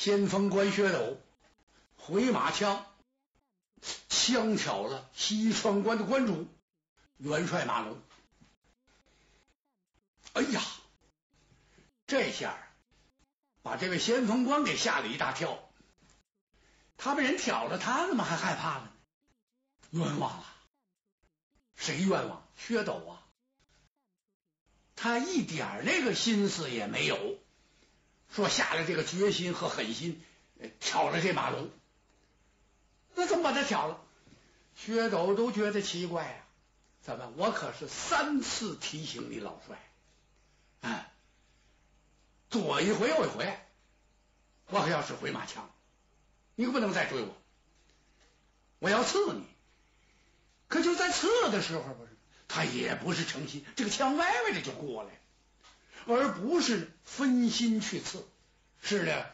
先锋官薛斗回马枪，枪挑了西川关的关主元帅马龙。哎呀，这下把这位先锋官给吓了一大跳。他被人挑了，他怎么还害怕呢？冤枉了，谁冤枉？薛斗啊！他一点那个心思也没有，说下了这个决心和狠心挑了这马龙，那怎么把他挑了？薛斗都觉得奇怪啊！怎么？我可是三次提醒你老帅，啊，左一回右一回，我可要是回马枪，你可不能再追我，我要刺你。可就在刺的时候，不是他也不是诚心，这个枪歪歪的就过来了，而不是分心去刺，是的，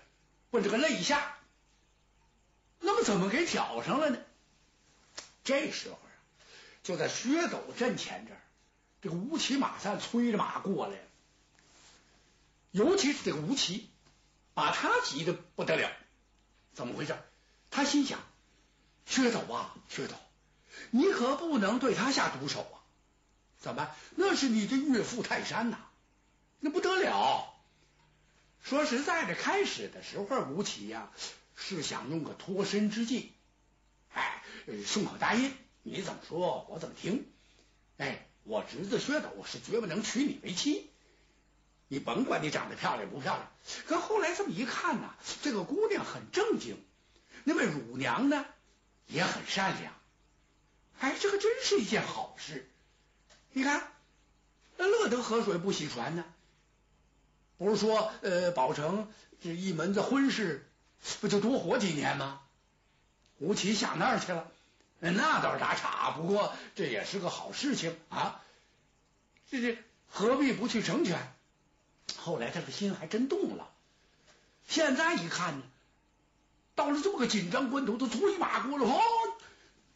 问这个肋下。那么怎么给挑上了呢？这时候啊，就在薛斗阵前这儿，这个吴起、马三催着马过来了，尤其是这个吴起，把他急得不得了。怎么回事？他心想：薛斗啊，薛斗。你可不能对他下毒手啊！怎么？那是你的岳父泰山呐，那不得了。说实在的，开始的时候，吴起呀是想用个脱身之计，哎，顺口答应，你怎么说我怎么听。哎，我侄子薛斗是绝不能娶你为妻，你甭管你长得漂亮不漂亮。可后来这么一看呢，这个姑娘很正经，那位乳娘呢也很善良。哎，这个真是一件好事。你看，那乐得河水不洗船呢。不是说，呃，宝成这一门子婚事，不就多活几年吗？吴起想那儿去了，那倒是打岔。不过这也是个好事情啊。这这何必不去成全？后来他的心还真动了。现在一看呢，到了这么个紧张关头，他催马过来，哦。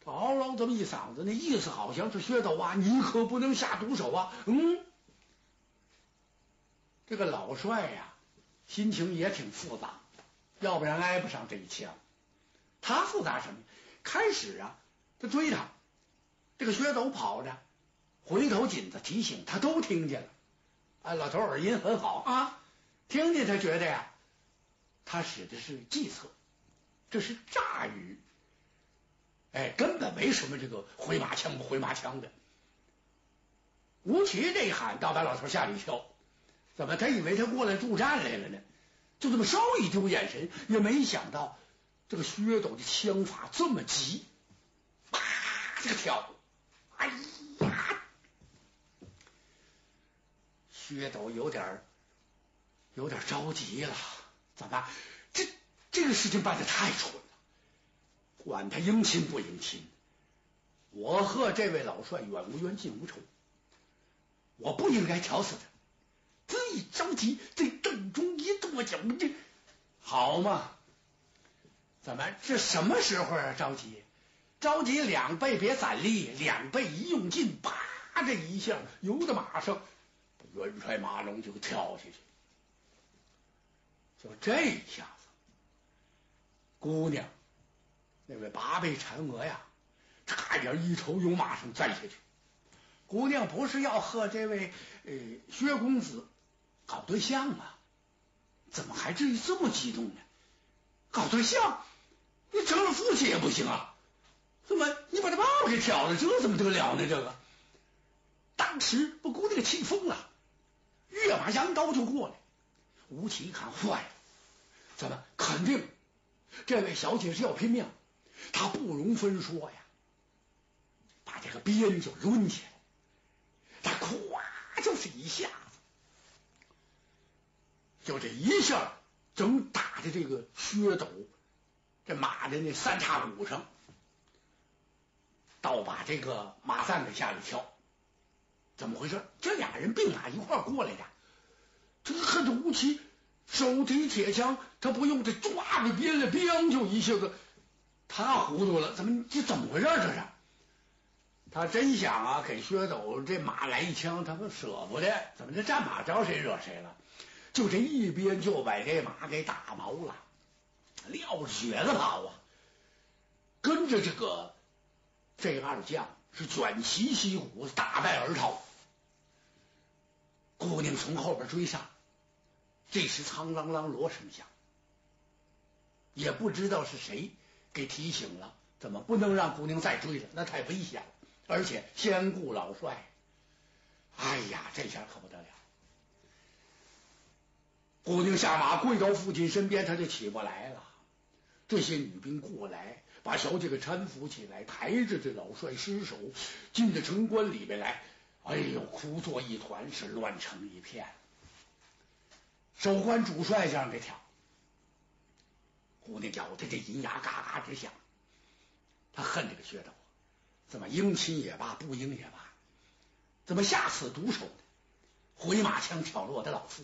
嗷嗷这么一嗓子，那意思好像是薛斗啊，你可不能下毒手啊！嗯，这个老帅呀，心情也挺复杂，要不然挨不上这一枪。他复杂什么？开始啊，他追他，这个薛斗跑着，回头紧子提醒他都听见了。哎，老头耳音很好啊，听见他觉得呀，他使的是计策，这是诈语。哎，根本没什么这个回马枪不回马枪的。吴奇这一喊，倒把老头吓了一跳。怎么？他以为他过来助战来了呢？就这么稍一丢眼神，也没想到这个薛斗的枪法这么急，啪，这个跳，哎呀！薛斗有点有点着急了。怎么？这这个事情办的太蠢了。管他迎亲不迎亲，我和这位老帅远无冤近无仇，我不应该挑死他。一着急，这正中一跺脚，这好嘛？怎么这什么时候啊？着急，着急两倍别攒力，两倍一用劲，啪这一下，由得马上元帅马龙就跳下去。就这一下子，姑娘。那位八倍嫦娥呀，差点一头由马上栽下去。姑娘不是要和这位呃薛公子搞对象啊？怎么还至于这么激动呢？搞对象，你成了父亲也不行啊！怎么你把他爸爸给挑了？这怎么得了呢？这个当时把姑娘给气疯了，跃马扬刀就过来。吴起一看，坏了，怎么肯定这位小姐是要拼命？他不容分说呀，把这个鞭就抡起来，他咵就是一下，就这一下，正打在这个薛斗这马的那三叉骨上，倒把这个马赞给吓了一跳。怎么回事？这俩人并马一块过来的，这个和这吴奇手提铁枪，他不用这抓着鞭子，鞭就一下子。他糊涂了，怎么这怎么回事？这是他真想啊，给薛斗这马来一枪，他可舍不得。怎么这战马招谁惹谁了？就这一鞭就把这马给打毛了。撂着血子跑啊，跟着这个这二将是卷旗息鼓，大败而逃。姑娘从后边追上，这时苍啷啷锣声响，也不知道是谁给提醒了，怎么不能让姑娘再追了？那太危险了，而且先顾老帅。哎呀，这下可不得了！姑娘下马，跪到父亲身边，他就起不来了。这些女兵过来，把小姐给搀扶起来，抬着这老帅尸首进到城关里边来。哎呦，哭作一团，是乱成一片。守关主帅这样给挑，姑娘咬的这银牙嘎嘎直响。他恨这个薛德，怎么应亲也罢，不应也罢，怎么下此毒手呢？回马枪挑了我的老父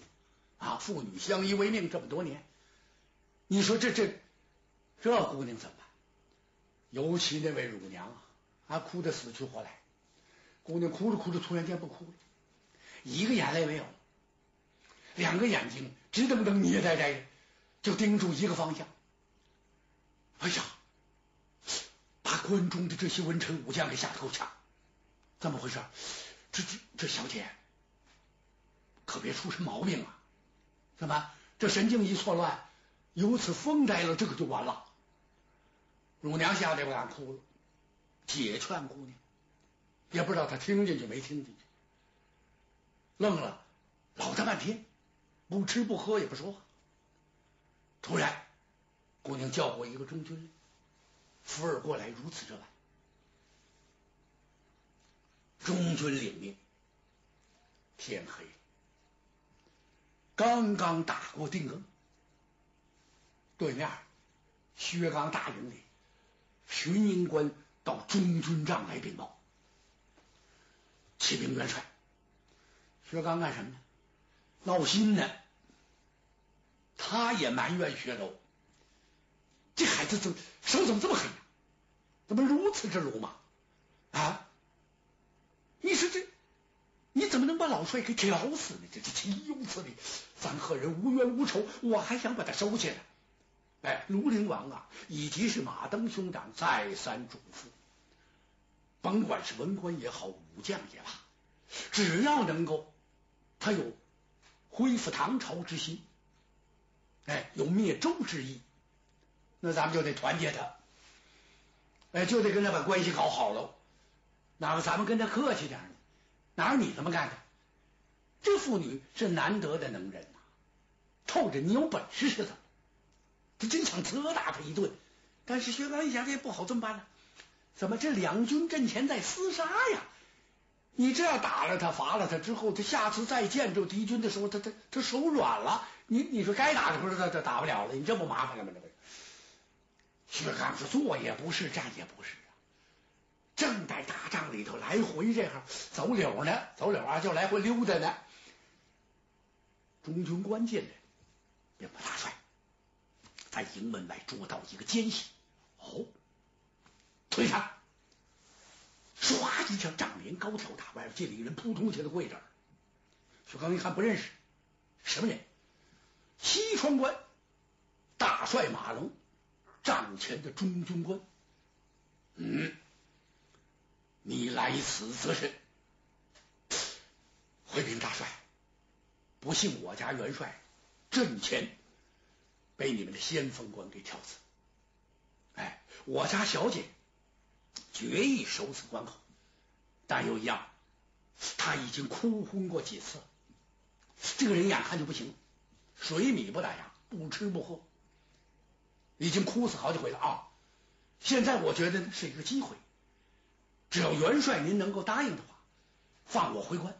啊！父女相依为命这么多年，你说这这这姑娘怎么办？尤其那位乳娘啊，哭得死去活来。姑娘哭着哭着，突然间不哭了，一个眼泪没有，两个眼睛直瞪瞪、捏呆呆的，就盯住一个方向。哎呀，把关中的这些文臣武将给吓得够呛。怎么回事？这这这小姐可别出什么毛病啊！怎么这神经一错乱，由此疯呆了，这可就完了。乳娘吓得不敢哭了，姐劝姑娘。也不知道她听进去没听进去，愣了老大半天，不吃不喝也不说话。突然，姑娘叫过一个中军，福尔过来，如此这般。中军领命，天黑了，刚刚打过定更，对面薛刚大营里，巡营官到中军帐来禀报。启禀元帅，薛刚干什么呢？闹心呢。他也埋怨薛柔，这孩子怎么手怎么这么狠呀？怎么如此之鲁莽啊？你说这你怎么能把老帅给挑死呢？这这岂有此理！咱和人无冤无仇，我还想把他收起来。哎，庐陵王啊，以及是马登兄长再三嘱咐。甭管是文官也好，武将也罢，只要能够他有恢复唐朝之心，哎，有灭周之意，那咱们就得团结他，哎，就得跟他把关系搞好喽。哪个咱们跟他客气点呢？哪有你这么干的？这妇女是难得的能人呐，透着你有本事似的，他真想责打他一顿。但是薛刚一想，这也不好，怎么办呢？怎么这两军阵前在厮杀呀？你这样打了他，罚了他之后，他下次再见着敌军的时候，他他他手软了。你你说该打的时候他他打不了了，你这不麻烦了吗？这不，薛刚是坐也不是，站也不是，正在打仗里头来回这样走柳呢，走柳啊，就来回溜达呢。中军官进来，禀报大帅，在营门外捉到一个奸细。哦。推他，唰一下，帐帘高挑大，外边进来一人，扑通一下就跪这儿。薛刚一看不认识，什么人？西川关大帅马龙，帐前的中军官。嗯，你来此则甚？回禀大帅，不幸我家元帅阵前被你们的先锋官给挑死。哎，我家小姐。决意守此关口，但有一样，他已经哭昏过几次。这个人眼看就不行，水米不打牙，不吃不喝，已经哭死好几回了啊！现在我觉得是一个机会，只要元帅您能够答应的话，放我回关，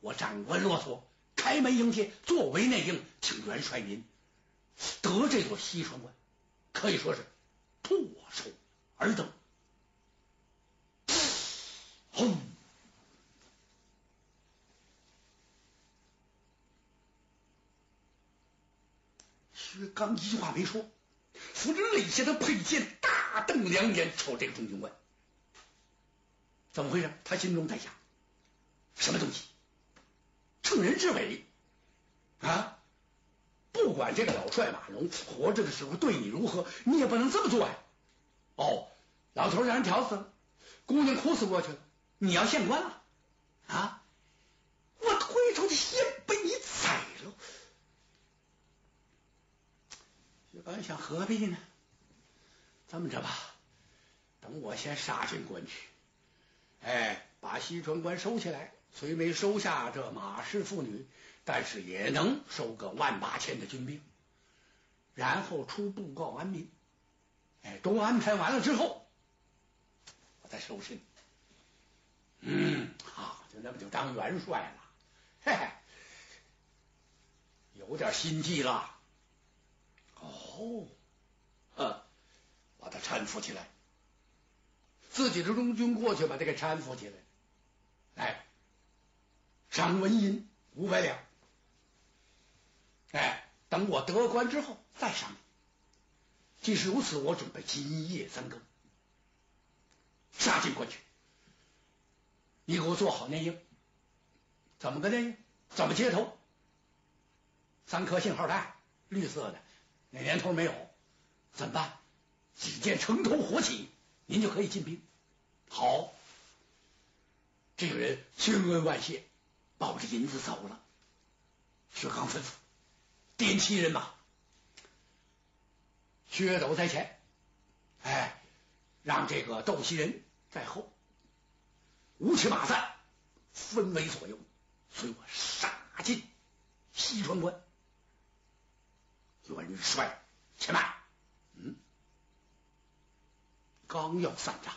我长关骆驼，开门迎接，作为内应，请元帅您得这座西川关，可以说是唾手而得。轰！薛刚一句话没说，扶着肋下的佩剑，大瞪两眼瞅这个中军官。怎么回事？他心中在想：什么东西？乘人之危啊！不管这个老帅马龙活着的时候对你如何，你也不能这么做呀。哦，老头让人挑死了，姑娘哭死过去了，你要县官了啊！我推出去先被你宰了。薛刚想何必呢？这么着吧，等我先杀进关去，哎，把西川关收起来，虽没收下这马氏妇女，但是也能收个万八千的军兵，然后出布告安民，哎，都安排完了之后，我再收拾你。嗯，好，就那么就当元帅了，嘿嘿，有点心计了。哦，呃。把他搀扶起来，自己的中军过去把他给搀扶起来，哎，赏纹银五百两，哎，等我得官之后再赏你。即使如此，我准备今夜三更杀进过去，你给我做好内应，怎么个内应？怎么接头？三颗信号弹，绿色的，那年头没有，怎么办？几件城头火起，您就可以进兵。好，这个人千恩万谢，抱着银子走了。薛刚吩咐点齐人马，薛斗在前，哎，让这个斗西人在后，五骑马三分为左右，随我杀进西川关。元帅，且慢。刚要散场，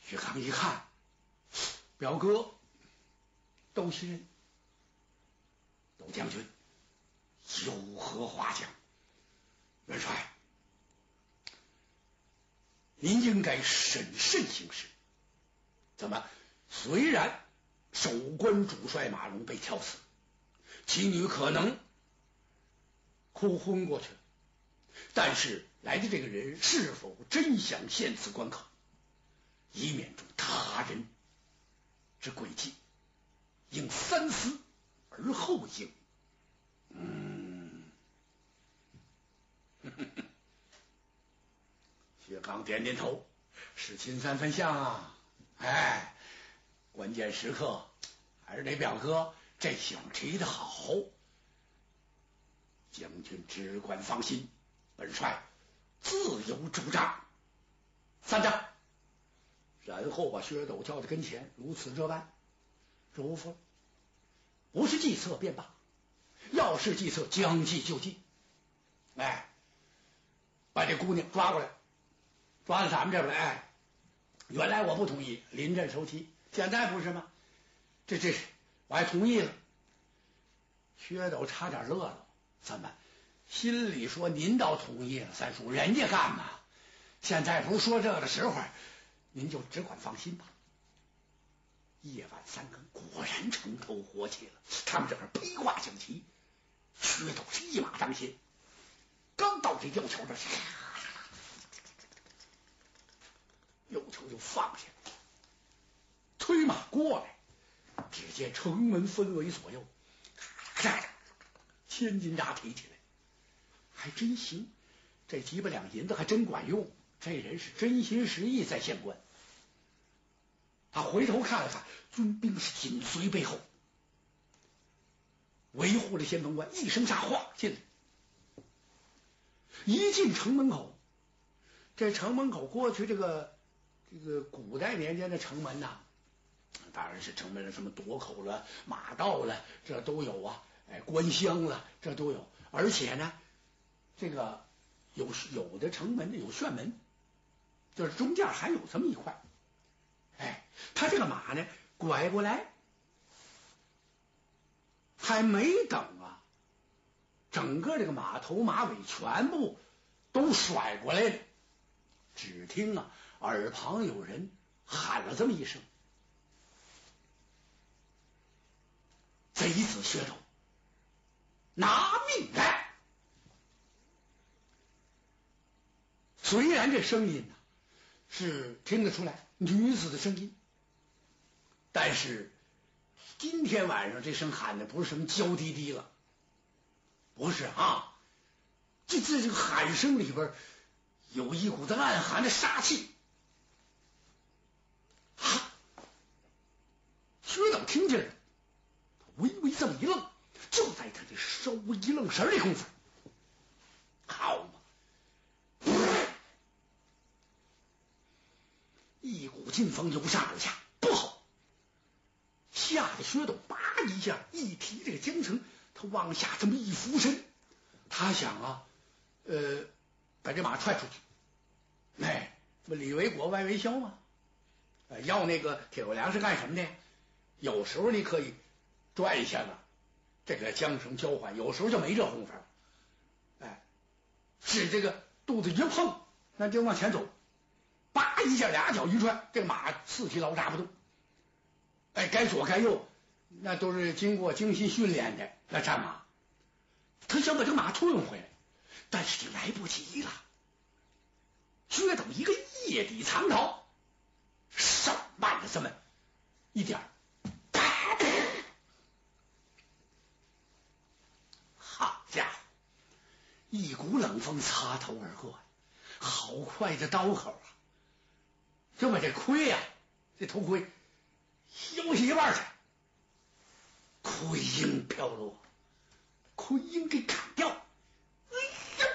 薛刚一看，表哥窦西人，窦将军有何话讲？元帅，您应该审慎行事。怎么？虽然守关主帅马龙被挑死，其女可能哭昏过去了，但是。来的这个人是否真想献此关卡，以免中他人之诡计，应三思而后行。嗯，薛刚点点头，是秦三分像啊。哎，关键时刻还是得表哥这醒提的好，将军只管放心，本帅。自有主张，三张，然后把薛斗叫到跟前，如此这般，嘱咐：不是计策便罢，要是计策，将计就计。哎，把这姑娘抓过来，抓到咱们这边来。哎，原来我不同意临阵收妻，现在不是吗？这这，我还同意了。薛斗差点乐了，怎么？心里说：“您倒同意了，三叔，人家干嘛？现在不是说这个的时候，您就只管放心吧。”夜晚三更，果然城头火起了。他们这边披挂整齐，薛斗是一马当先，刚到这吊桥这，右球就放下了，推马过来。只见城门分为左右，千斤闸提起。还真行，这几百两银子还真管用。这人是真心实意在县官。他回头看了看，军兵是紧随背后，维护着先锋官。一声杀，话进来。一进城门口，这城门口过去，这个这个古代年间的城门呐，当然是城门什么垛口了、马道了，这都有啊。哎，关厢了，这都有。而且呢。这个有有的城门有旋门，就是中间还有这么一块。哎，他这个马呢，拐过来，还没等啊，整个这个马头马尾全部都甩过来了。只听啊，耳旁有人喊了这么一声：“贼子薛斗，拿命来！”虽然这声音呢是听得出来女子的声音，但是今天晚上这声喊的不是什么娇滴滴了，不是啊，这这这个喊声里边有一股子暗含的杀气。哈，薛等听见了，微微这么一愣，就在他这稍微一愣神的功夫，好嘛，一股劲风由上而下，不好！吓得薛斗叭一下一提这个缰绳，他往下这么一俯身，他想啊，呃，把这马踹出去。哎，不里为国外为销吗？要那个铁狗粮是干什么的？有时候你可以拽一下子这个缰绳交换，有时候就没这功夫了。哎，使这个肚子一碰，那就往前走，叭一下俩脚一踹，这马四蹄老扎不动。哎，该左该右，那都是经过精心训练的那战马。他想把这马吞回来，但是就来不及了。薛等一个夜底藏逃。稍慢了这么一点好家伙，一股冷风擦头而过，好快的刀口啊！就把这盔呀，这头盔削下一半去，盔缨飘落，盔缨给砍掉。哎呀！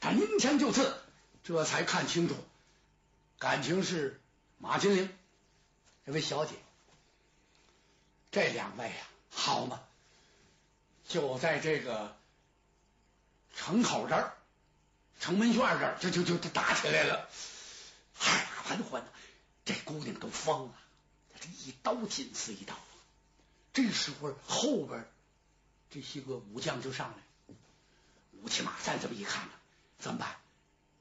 他拎枪就刺，这才看清楚。感情是马金玲这位小姐，这两位啊，好嘛，就在这个城口这儿，城门院这儿，就就就打起来了。哎呀，完欢呐，这姑娘都疯了，这一刀紧似一刀。这时候后边这些个武将就上来，武骑马战这么一看呢，怎么办？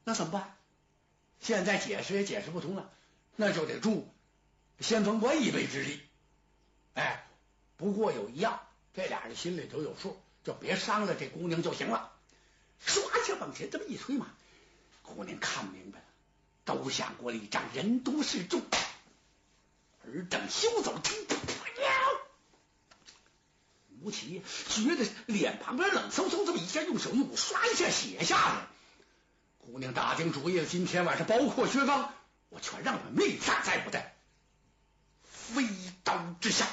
那怎么办？现在解释也解释不通了，那就得助先锋官一臂之力。哎，不过有一样，这俩人心里都有数，就别伤了这姑娘就行了。唰一下往前这么一推马，姑娘看明白了，都想过了一仗，人多势众，尔等休走。吴奇觉得脸旁边冷飕飕，这么一下，用手一捂，唰一下血下来。姑娘打定主意了，今天晚上包括薛刚，我全让他命丧在我的飞刀之下。